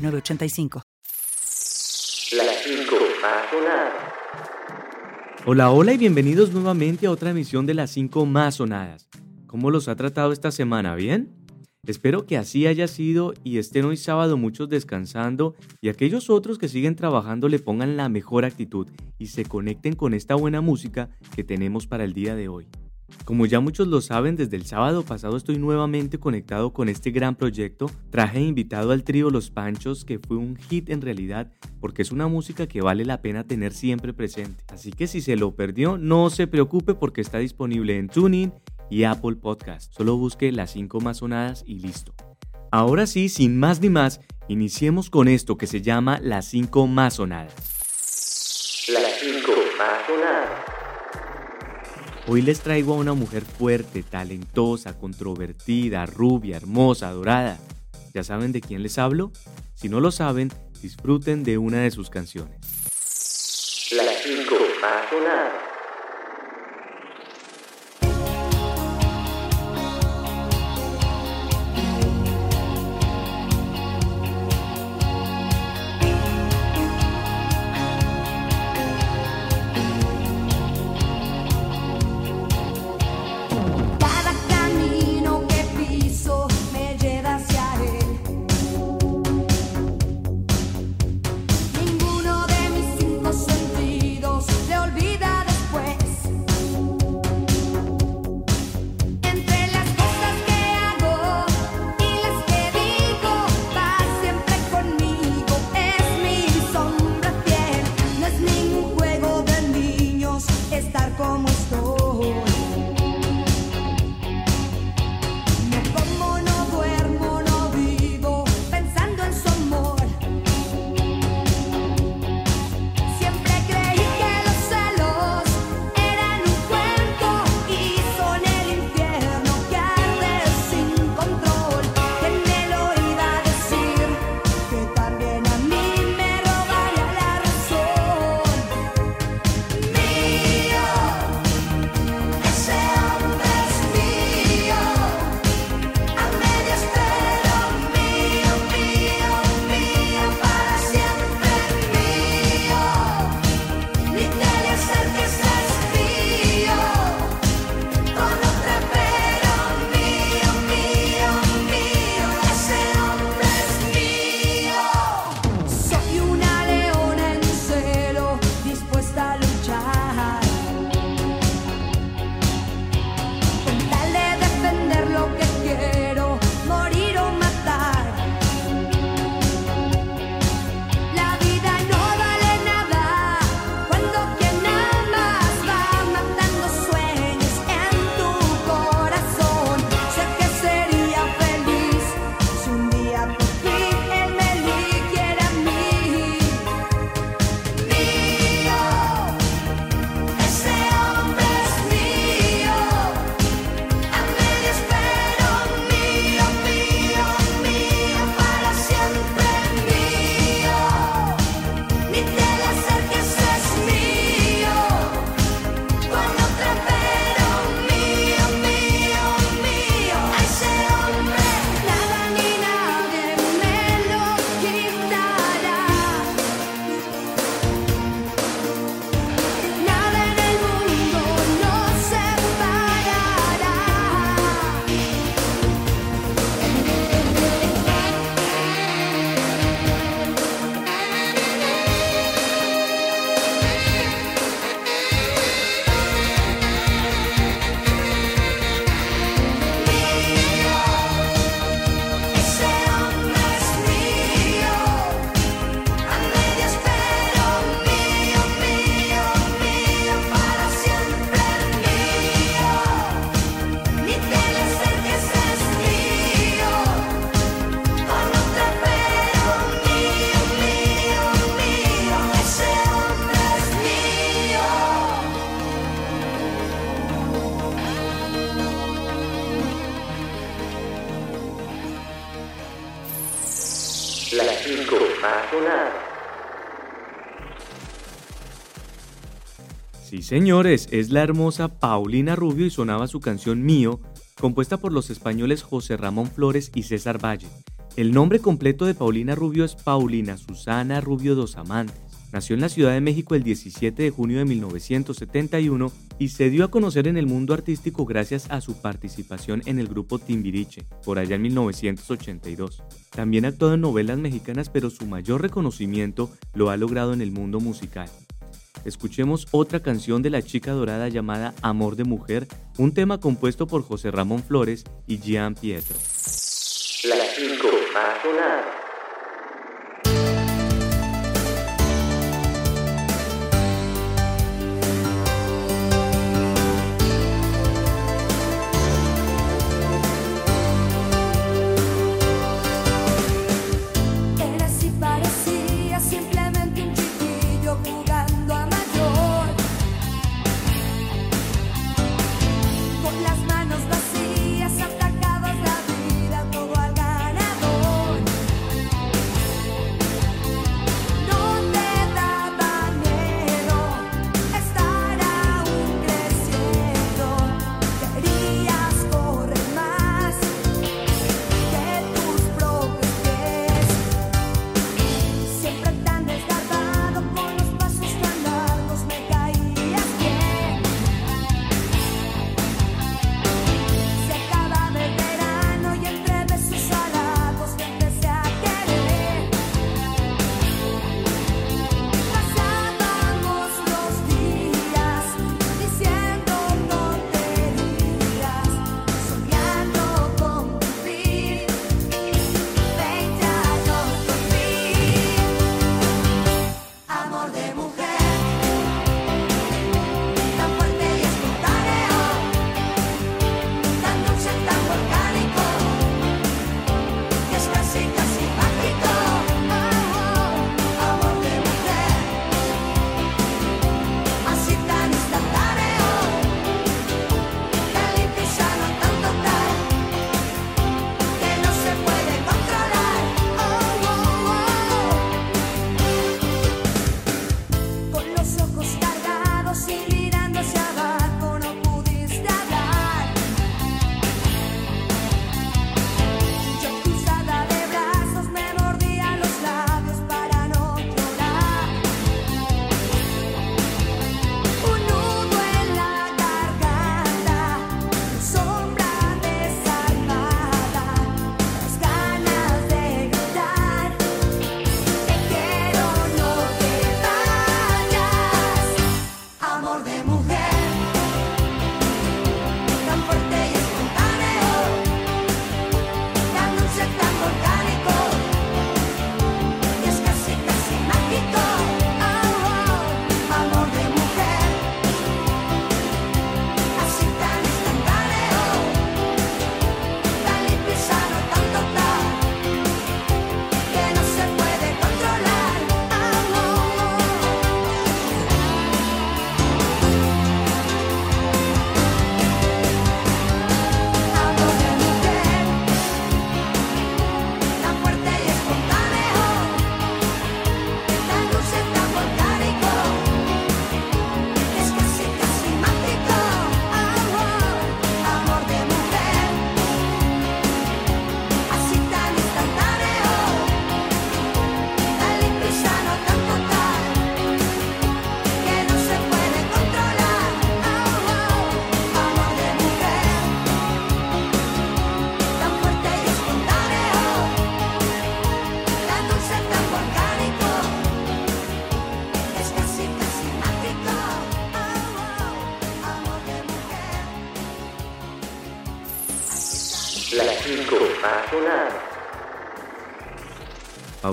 985. Las 5 más sonadas. Hola, hola y bienvenidos nuevamente a otra emisión de las 5 más sonadas. ¿Cómo los ha tratado esta semana? ¿Bien? Espero que así haya sido y estén hoy sábado muchos descansando y aquellos otros que siguen trabajando le pongan la mejor actitud y se conecten con esta buena música que tenemos para el día de hoy. Como ya muchos lo saben, desde el sábado pasado estoy nuevamente conectado con este gran proyecto. Traje invitado al trío Los Panchos, que fue un hit en realidad, porque es una música que vale la pena tener siempre presente. Así que si se lo perdió, no se preocupe porque está disponible en TuneIn y Apple Podcast. Solo busque las 5 más sonadas y listo. Ahora sí, sin más ni más, iniciemos con esto que se llama las 5 más sonadas. Las 5 más sonadas. Hoy les traigo a una mujer fuerte, talentosa, controvertida, rubia, hermosa, dorada. ¿Ya saben de quién les hablo? Si no lo saben, disfruten de una de sus canciones. Las 5 más señores, es la hermosa Paulina Rubio y sonaba su canción Mío, compuesta por los españoles José Ramón Flores y César Valle. El nombre completo de Paulina Rubio es Paulina Susana Rubio dos Amantes. Nació en la Ciudad de México el 17 de junio de 1971 y se dio a conocer en el mundo artístico gracias a su participación en el grupo Timbiriche, por allá en 1982. También actuado en novelas mexicanas, pero su mayor reconocimiento lo ha logrado en el mundo musical. Escuchemos otra canción de la chica dorada llamada Amor de Mujer, un tema compuesto por José Ramón Flores y Gian Pietro. Las 5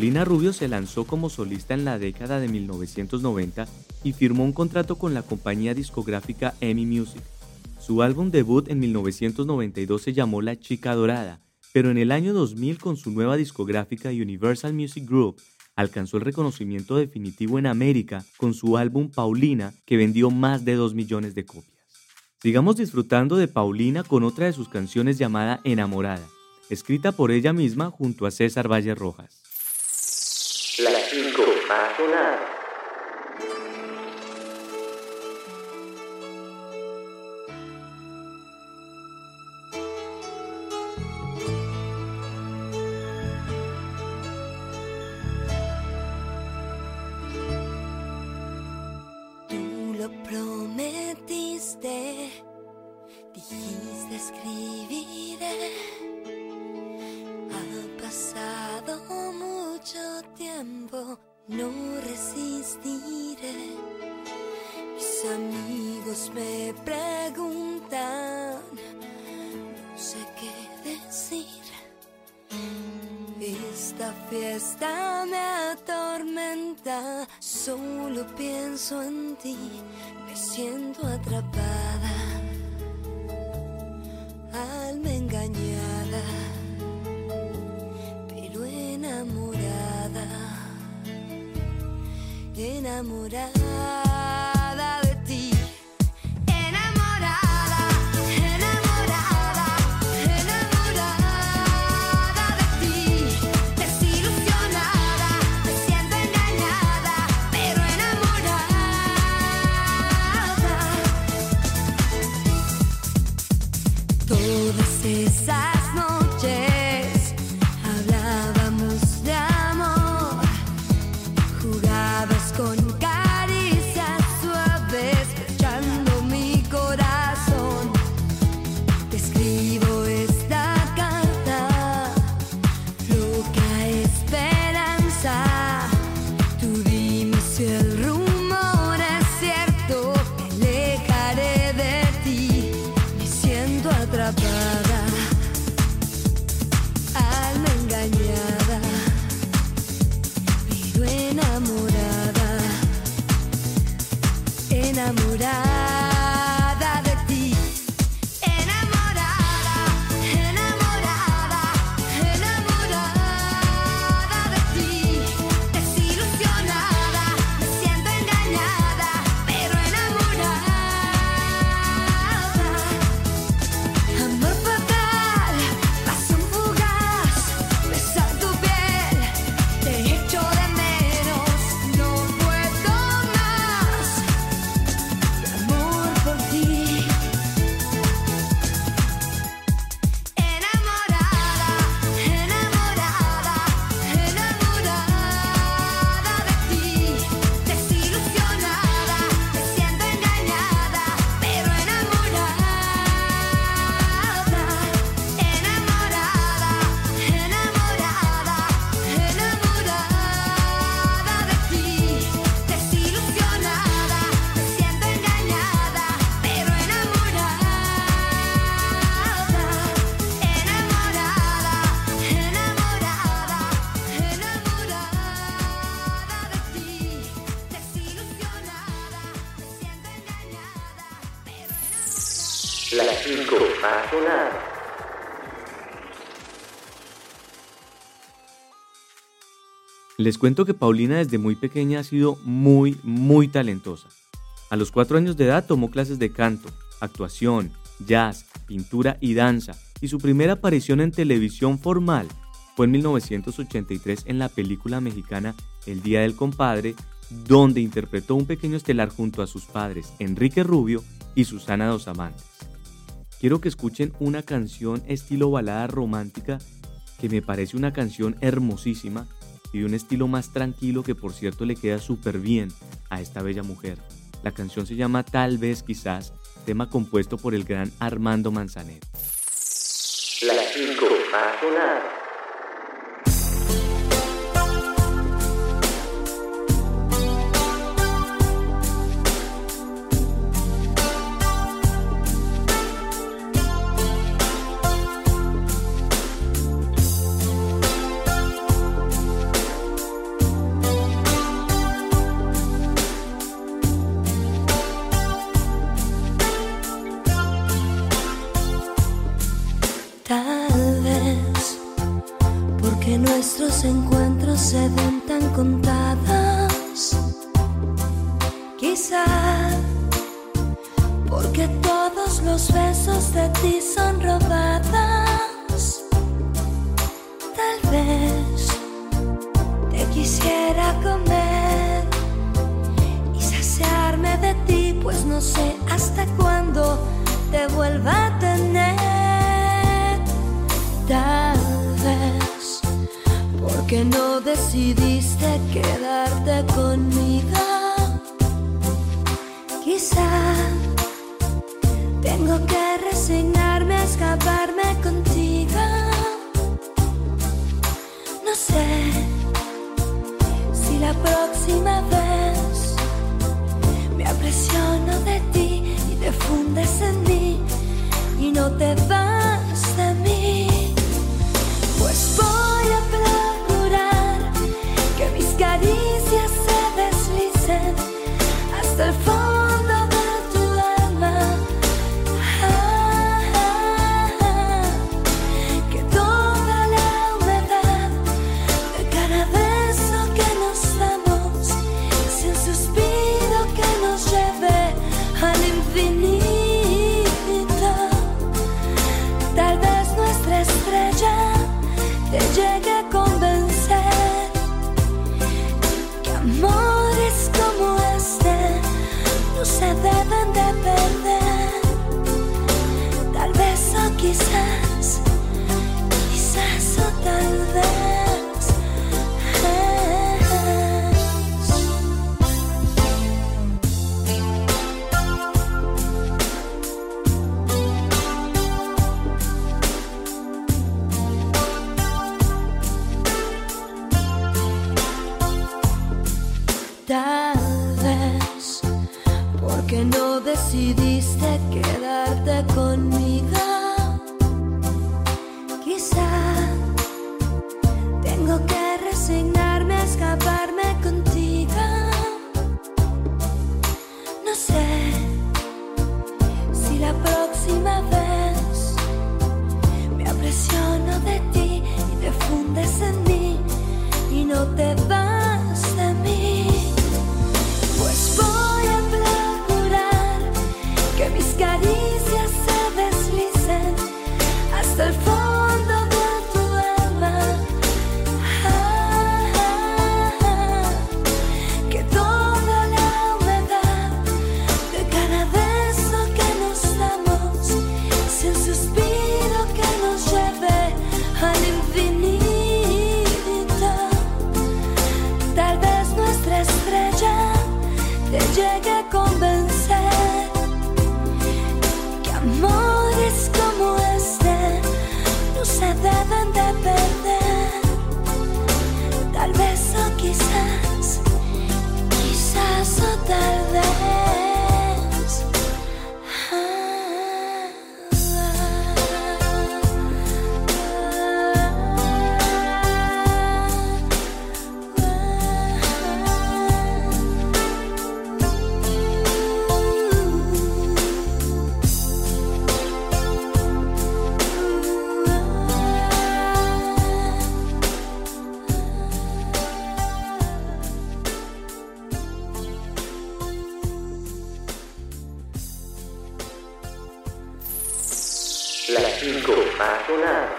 Paulina Rubio se lanzó como solista en la década de 1990 y firmó un contrato con la compañía discográfica EMI Music. Su álbum debut en 1992 se llamó La Chica Dorada, pero en el año 2000 con su nueva discográfica Universal Music Group alcanzó el reconocimiento definitivo en América con su álbum Paulina que vendió más de 2 millones de copias. Sigamos disfrutando de Paulina con otra de sus canciones llamada Enamorada, escrita por ella misma junto a César Valle Rojas. Las 5 más sonadas. Tú Amigos me preguntan, no sé qué decir. Esta fiesta me atormenta, solo pienso en ti, me siento atrapada, alma engañada, pero enamorada, enamorada Las 5 más. Les cuento que Paulina desde muy pequeña ha sido muy, muy talentosa. A los cuatro años de edad tomó clases de canto, actuación, jazz, pintura y danza, y su primera aparición en televisión formal fue en 1983 en la película mexicana El Día del Compadre, donde interpretó un pequeño estelar junto a sus padres Enrique Rubio y Susana Dos Amantes. Quiero que escuchen una canción estilo balada romántica que me parece una canción hermosísima y de un estilo más tranquilo que por cierto le queda súper bien a esta bella mujer. La canción se llama Tal vez quizás, tema compuesto por el gran Armando Manzanero. Las 5 más no sé hasta cuándo te vuelva a tener. Tal vez porque no decidiste quedarte conmigo. Quizá tengo que resignarme a escaparme contigo. No sé si la próxima vez de ti y te fundes en mí y no te vas de mí. Pues voy decidiste quedarte conmigo. Quizá tengo que resignarme a escaparme contigo. No sé si la próxima vez me apresiono de ti y te fundes en mí y no te vas caricias se deslicen hasta el fondo de tu alma. Ah, ah, ah. Que toda la humedad de cada beso que nos damos sea un suspiro que nos lleve al infinito. Tal vez nuestra estrella te llegue a convencer quizás 5 más sonadas.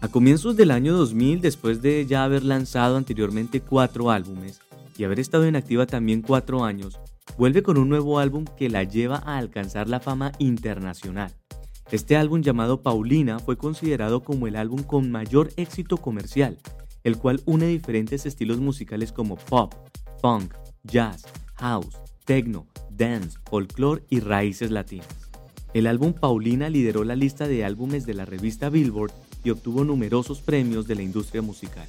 A comienzos del año 2000, después de ya haber lanzado anteriormente cuatro álbumes y haber estado en activa también cuatro años, vuelve con un nuevo álbum que la lleva a alcanzar la fama internacional. Este álbum llamado Paulina fue considerado como el álbum con mayor éxito comercial, el cual une diferentes estilos musicales como pop, funk, jazz, house, techno, dance, folklore y raíces latinas. El álbum Paulina lideró la lista de álbumes de la revista Billboard y obtuvo numerosos premios de la industria musical.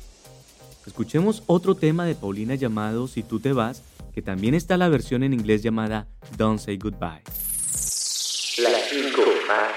Escuchemos otro tema de Paulina llamado Si tú te vas, que también está la versión en inglés llamada Don't Say Goodbye. Las 5 más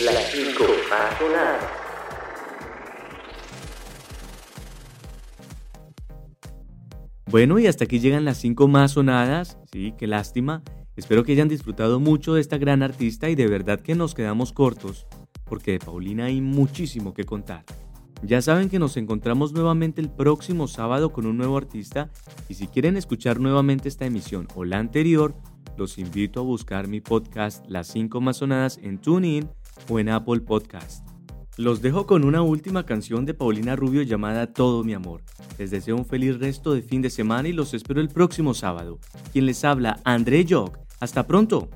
Las 5 más sonadas. Bueno, y hasta aquí llegan las 5 más sonadas. Sí, qué lástima. Espero que hayan disfrutado mucho de esta gran artista y de verdad que nos quedamos cortos, porque de Paulina hay muchísimo que contar. Ya saben que nos encontramos nuevamente el próximo sábado con un nuevo artista y si quieren escuchar nuevamente esta emisión o la anterior, los invito a buscar mi podcast Las 5 Masonadas en TuneIn o en Apple Podcast. Los dejo con una última canción de Paulina Rubio llamada Todo mi amor. Les deseo un feliz resto de fin de semana y los espero el próximo sábado. Quien les habla, André Jock. Hasta pronto.